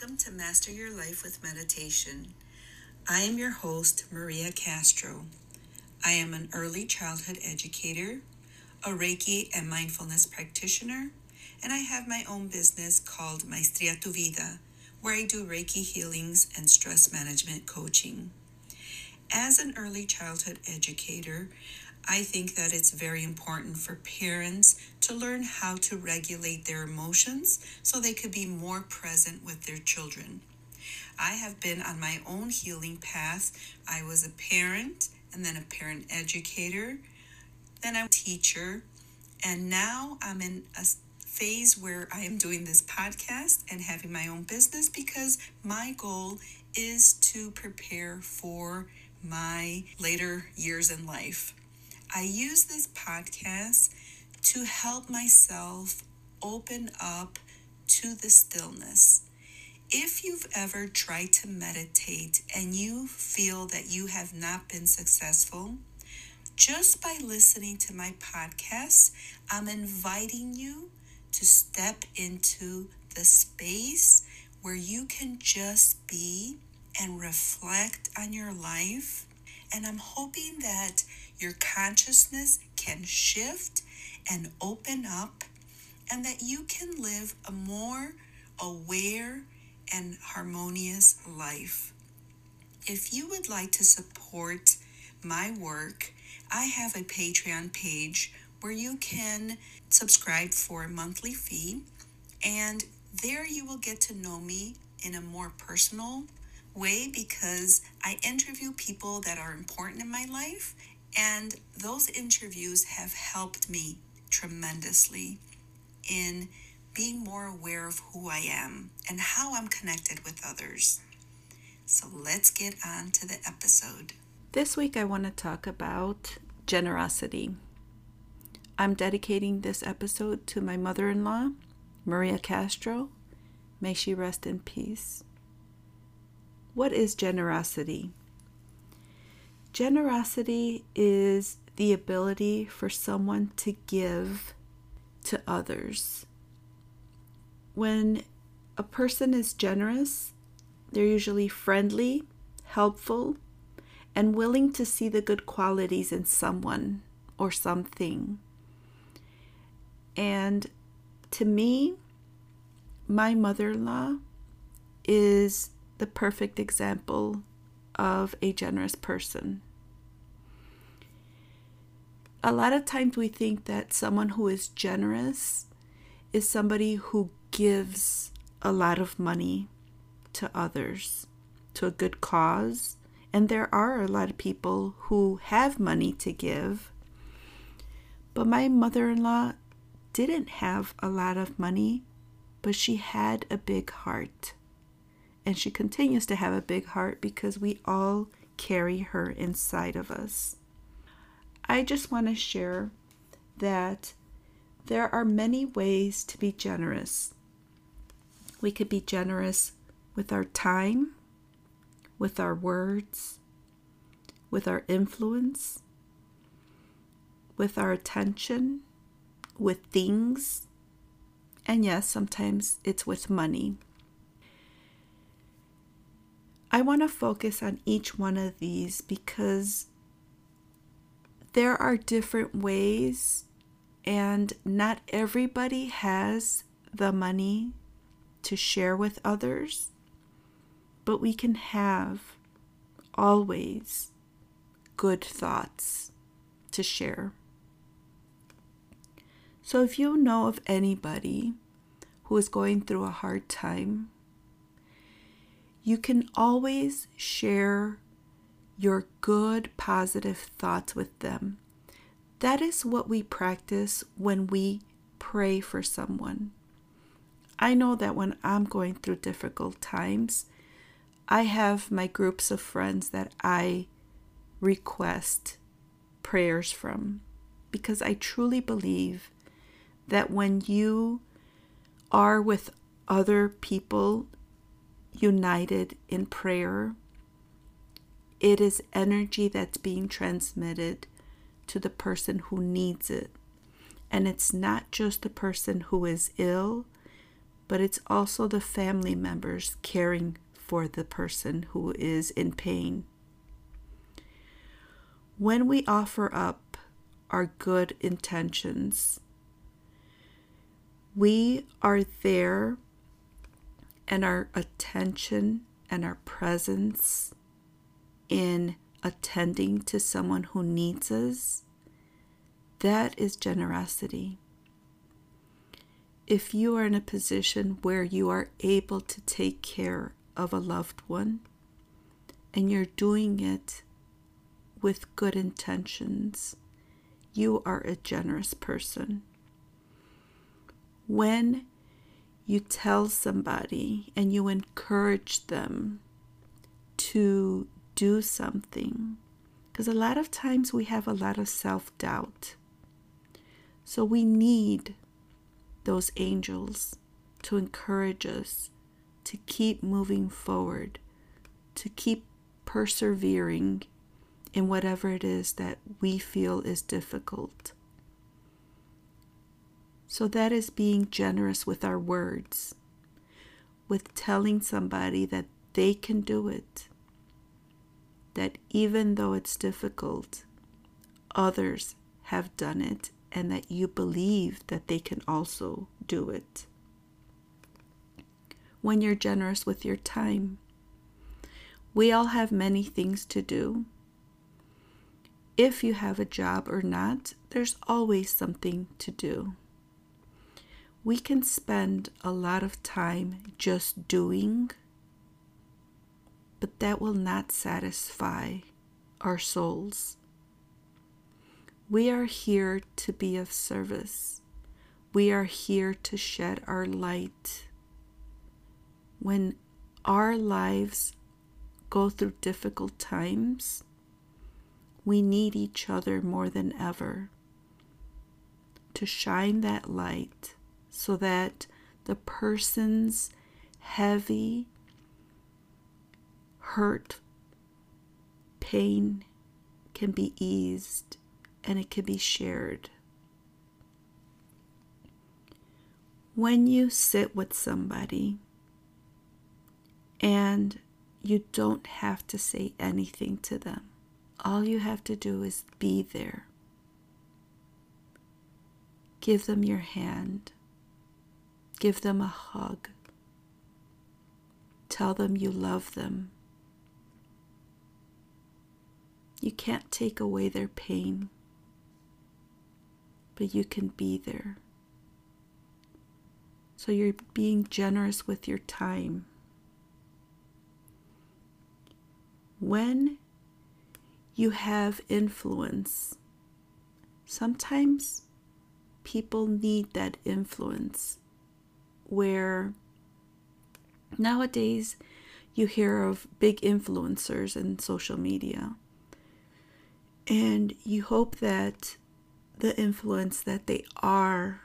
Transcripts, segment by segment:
Welcome to Master Your Life with Meditation. I am your host, Maria Castro. I am an early childhood educator, a Reiki and mindfulness practitioner, and I have my own business called Maestria Tu Vida, where I do Reiki healings and stress management coaching. As an early childhood educator, I think that it's very important for parents to learn how to regulate their emotions so they could be more present with their children. I have been on my own healing path. I was a parent and then a parent educator, then a teacher, and now I'm in a phase where I am doing this podcast and having my own business because my goal is to prepare for my later years in life. I use this podcast to help myself open up to the stillness. If you've ever tried to meditate and you feel that you have not been successful, just by listening to my podcast, I'm inviting you to step into the space where you can just be and reflect on your life. And I'm hoping that your consciousness can shift and open up, and that you can live a more aware and harmonious life. If you would like to support my work, I have a Patreon page where you can subscribe for a monthly fee, and there you will get to know me in a more personal way because I interview people that are important in my life and those interviews have helped me tremendously in being more aware of who I am and how I'm connected with others. So let's get on to the episode. This week, I want to talk about generosity. I'm dedicating this episode to my mother in law, Maria Castro. May she rest in peace. What is generosity? Generosity is the ability for someone to give to others. When a person is generous, they're usually friendly, helpful, and willing to see the good qualities in someone or something. And to me, my mother in law is the perfect example of a generous person a lot of times we think that someone who is generous is somebody who gives a lot of money to others, to a good cause. And there are a lot of people who have money to give. But my mother in law didn't have a lot of money, but she had a big heart. And she continues to have a big heart because we all carry her inside of us. I just want to share that there are many ways to be generous. We could be generous with our time, with our words, with our influence, with our attention, with things, and yes, sometimes it's with money. I want to focus on each one of these because there are different ways, and not everybody has the money to share with others, but we can have always good thoughts to share. So if you know of anybody who is going through a hard time, you can always share your good, positive thoughts with them. That is what we practice when we pray for someone. I know that when I'm going through difficult times, I have my groups of friends that I request prayers from because I truly believe that when you are with other people united in prayer, it is energy that's being transmitted to the person who needs it. And it's not just the person who is ill, but it's also the family members caring for the person who is in pain. When we offer up our good intentions, we are there and our attention and our presence in attending to someone who needs us, that is generosity. If you are in a position where you are able to take care of a loved one and you're doing it with good intentions, you are a generous person. When you tell somebody and you encourage them to do something, because a lot of times we have a lot of self doubt. So we need those angels to encourage us to keep moving forward, to keep persevering in whatever it is that we feel is difficult. So that is being generous with our words, with telling somebody that they can do it, that even though it's difficult, others have done it, and that you believe that they can also do it when you're generous with your time. We all have many things to do. If you have a job or not, there's always something to do. We can spend a lot of time just doing, but that will not satisfy our souls. We are here to be of service. We are here to shed our light when our lives go through difficult times, we need each other more than ever to shine that light so that the person's heavy hurt, pain can be eased and it can be shared. When you sit with somebody, and you don't have to say anything to them. All you have to do is be there. Give them your hand. Give them a hug. Tell them you love them. You can't take away their pain, but you can be there. So you're being generous with your time. when you have influence, sometimes people need that influence where nowadays you hear of big influencers in social media and you hope that the influence that they are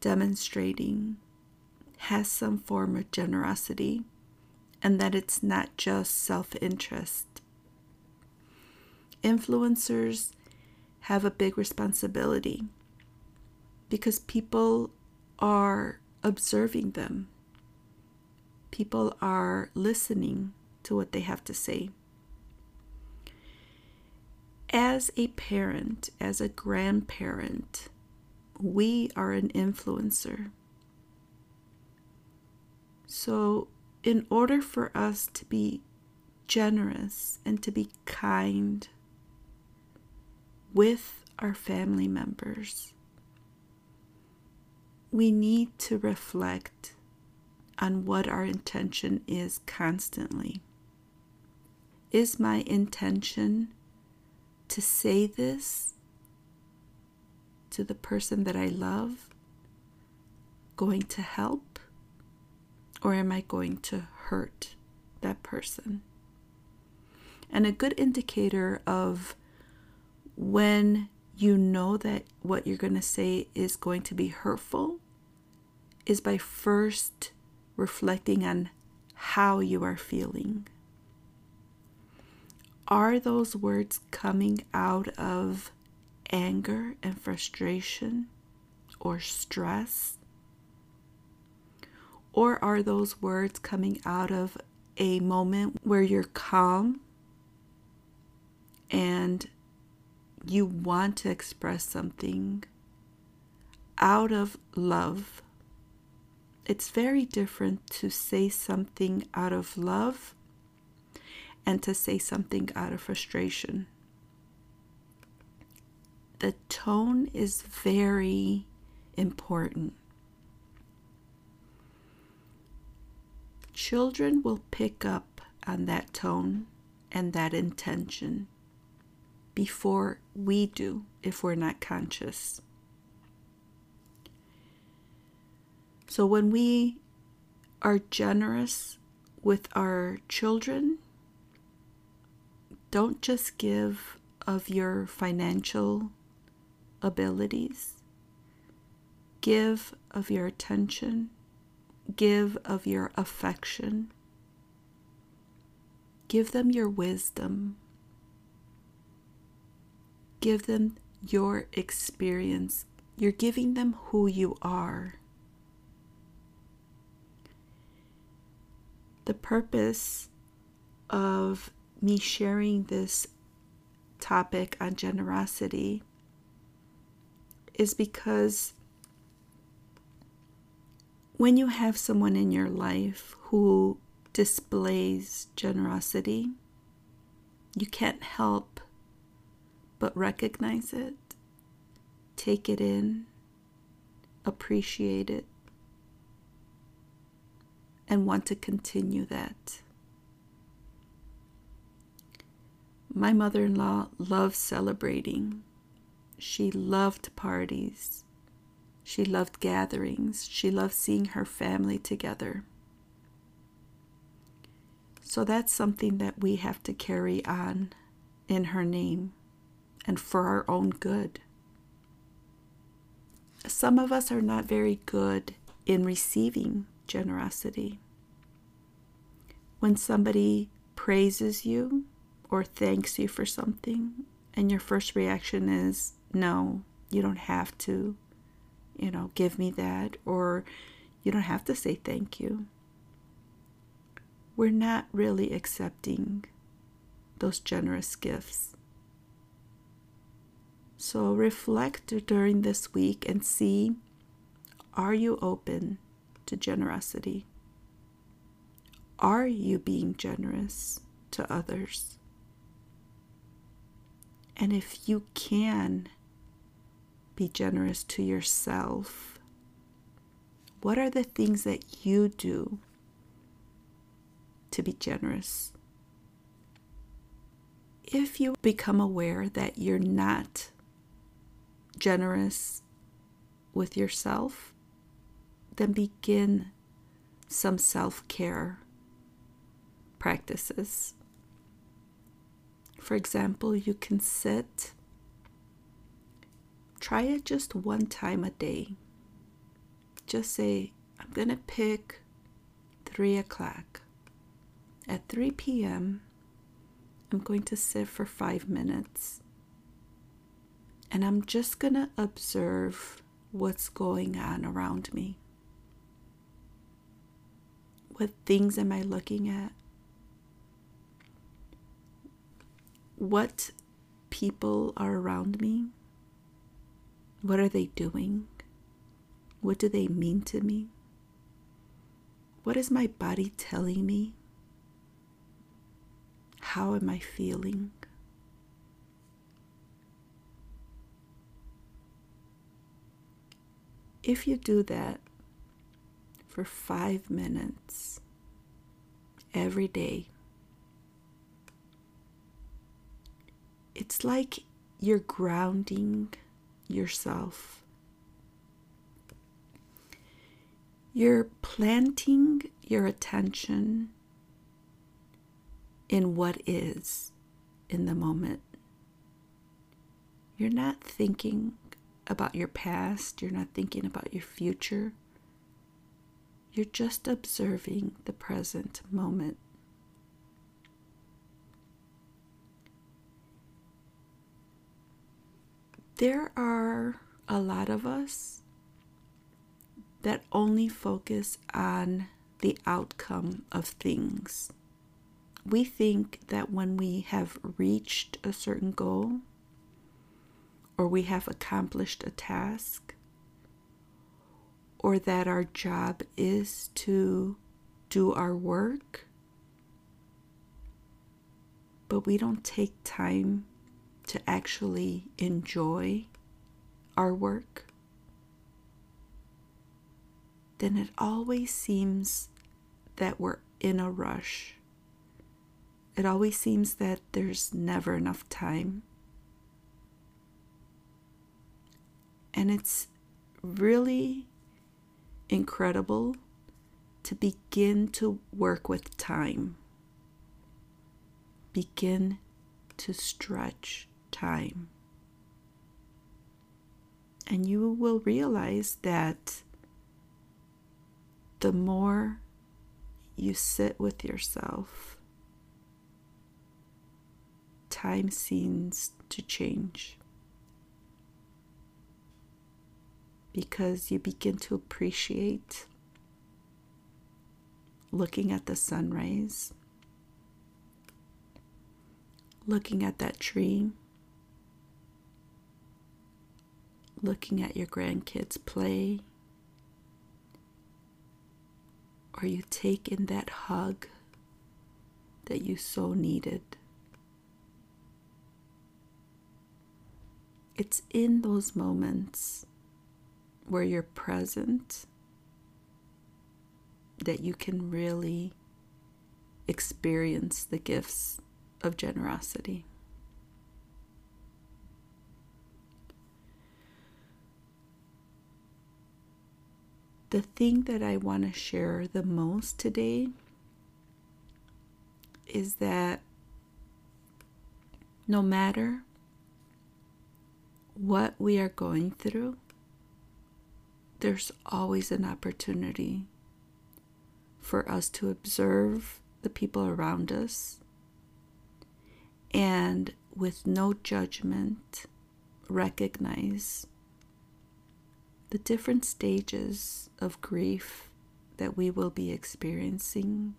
demonstrating has some form of generosity and that it's not just self interest. Influencers have a big responsibility because people are observing them, people are listening to what they have to say. As a parent, as a grandparent, we are an influencer. So in order for us to be generous and to be kind with our family members, we need to reflect on what our intention is constantly. Is my intention to say this to the person that I love going to help? or am I going to hurt that person? And a good indicator of when you know that what you're going to say is going to be hurtful is by first reflecting on how you are feeling. Are those words coming out of anger and frustration or stress? Or are those words coming out of a moment where you're calm and you want to express something out of love? It's very different to say something out of love and to say something out of frustration. The tone is very important. Children will pick up on that tone and that intention before we do if we're not conscious. So when we are generous with our children, don't just give of your financial abilities, give of your attention, give of your affection, give them your wisdom, give them your experience. You're giving them who you are. The purpose of me sharing this topic on generosity is because when you have someone in your life who displays generosity, you can't help but recognize it, take it in, appreciate it, and want to continue that. My mother in law loved celebrating. She loved parties. She loved gatherings. She loved seeing her family together. So that's something that we have to carry on in her name and for our own good. Some of us are not very good in receiving generosity. When somebody praises you or thanks you for something, and your first reaction is, no, you don't have to, you know, give me that, or you don't have to say thank you. We're not really accepting those generous gifts. So reflect during this week and see are you open to generosity? Are you being generous to others? And if you can be generous to yourself, what are the things that you do to be generous? If you become aware that you're not generous with yourself, then begin some self care practices. For example, you can sit, try it just one time a day. Just say, I'm going to pick 3 o'clock. At 3 p.m., I'm going to sit for five minutes. And I'm just going to observe what's going on around me. What things am I looking at? What people are around me. What are they doing? What do they mean to me? What is my body telling me? How am I feeling? If you do that for five minutes every day, it's like you're grounding yourself. You're planting your attention in what is in the moment. You're not thinking about your past, you're not thinking about your future. You're just observing the present moment. There are a lot of us that only focus on the outcome of things. We think that when we have reached a certain goal or we have accomplished a task, or that our job is to do our work, but we don't take time to actually enjoy our work, then it always seems that we're in a rush. It always seems that there's never enough time. And it's really incredible to begin to work with time. Begin to stretch time. And you will realize that the more you sit with yourself, time seems to change. Because you begin to appreciate looking at the sunrise, looking at that tree, looking at your grandkids play, or you take in that hug that you so needed. It's in those moments where you're present that you can really experience the gifts of generosity. The thing that I want to share the most today is that no matter what we are going through, there's always an opportunity for us to observe the people around us and with no judgment recognize the different stages of grief that we will be experiencing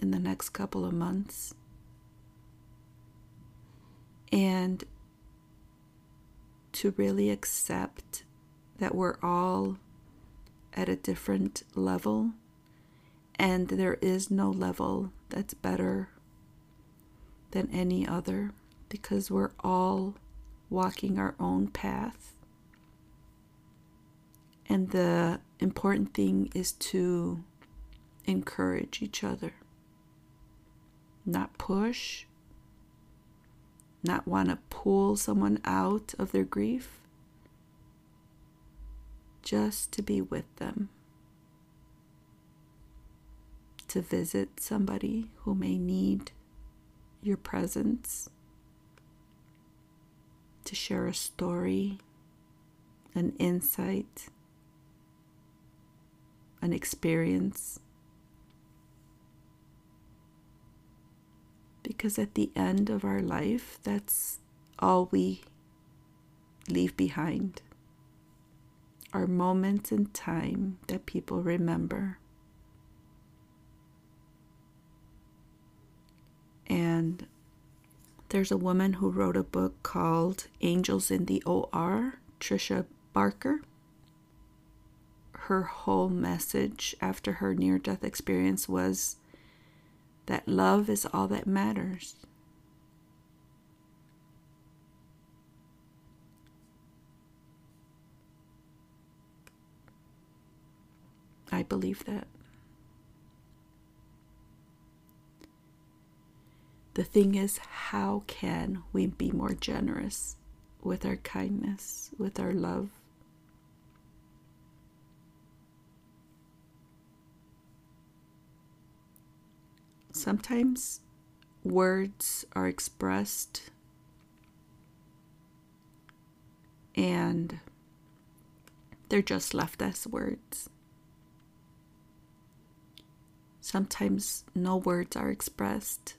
in the next couple of months. And to really accept that we're all at a different level and there is no level that's better than any other because we're all walking our own path and the important thing is to encourage each other, not push, not want to pull someone out of their grief, just to be with them, to visit somebody who may need your presence, to share a story, an insight an experience. Because at the end of our life, that's all we leave behind are moments in time that people remember. And there's a woman who wrote a book called Angels in the OR, Tricia Barker her whole message after her near death experience was that love is all that matters. I believe that. The thing is, how can we be more generous with our kindness, with our love? Sometimes words are expressed and they're just left as words. Sometimes no words are expressed,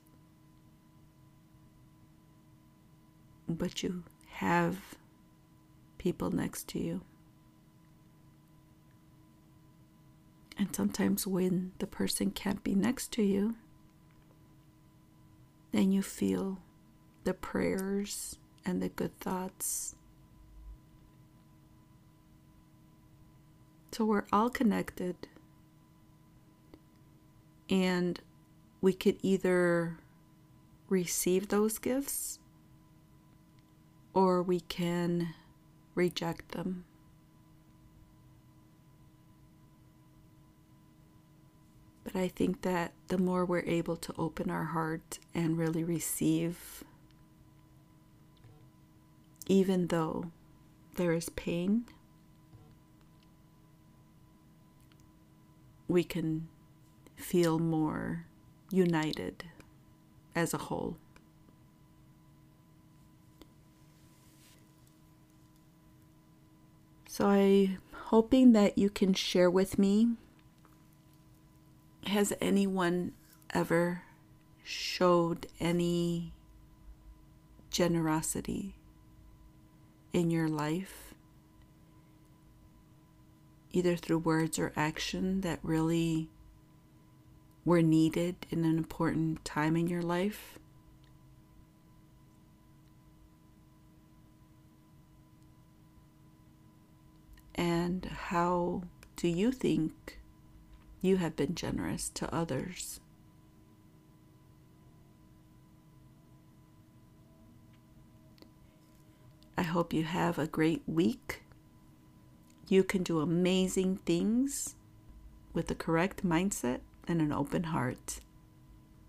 but you have people next to you. And sometimes when the person can't be next to you, then you feel the prayers and the good thoughts. So we're all connected. And we could either receive those gifts or we can reject them. I think that the more we're able to open our heart and really receive, even though there is pain, we can feel more united as a whole. So I'm hoping that you can share with me has anyone ever showed any generosity in your life, either through words or action, that really were needed in an important time in your life? And how do you think you have been generous to others? I hope you have a great week. You can do amazing things with the correct mindset and an open heart.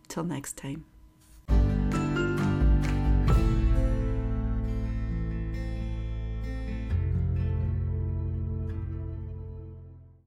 Till next time.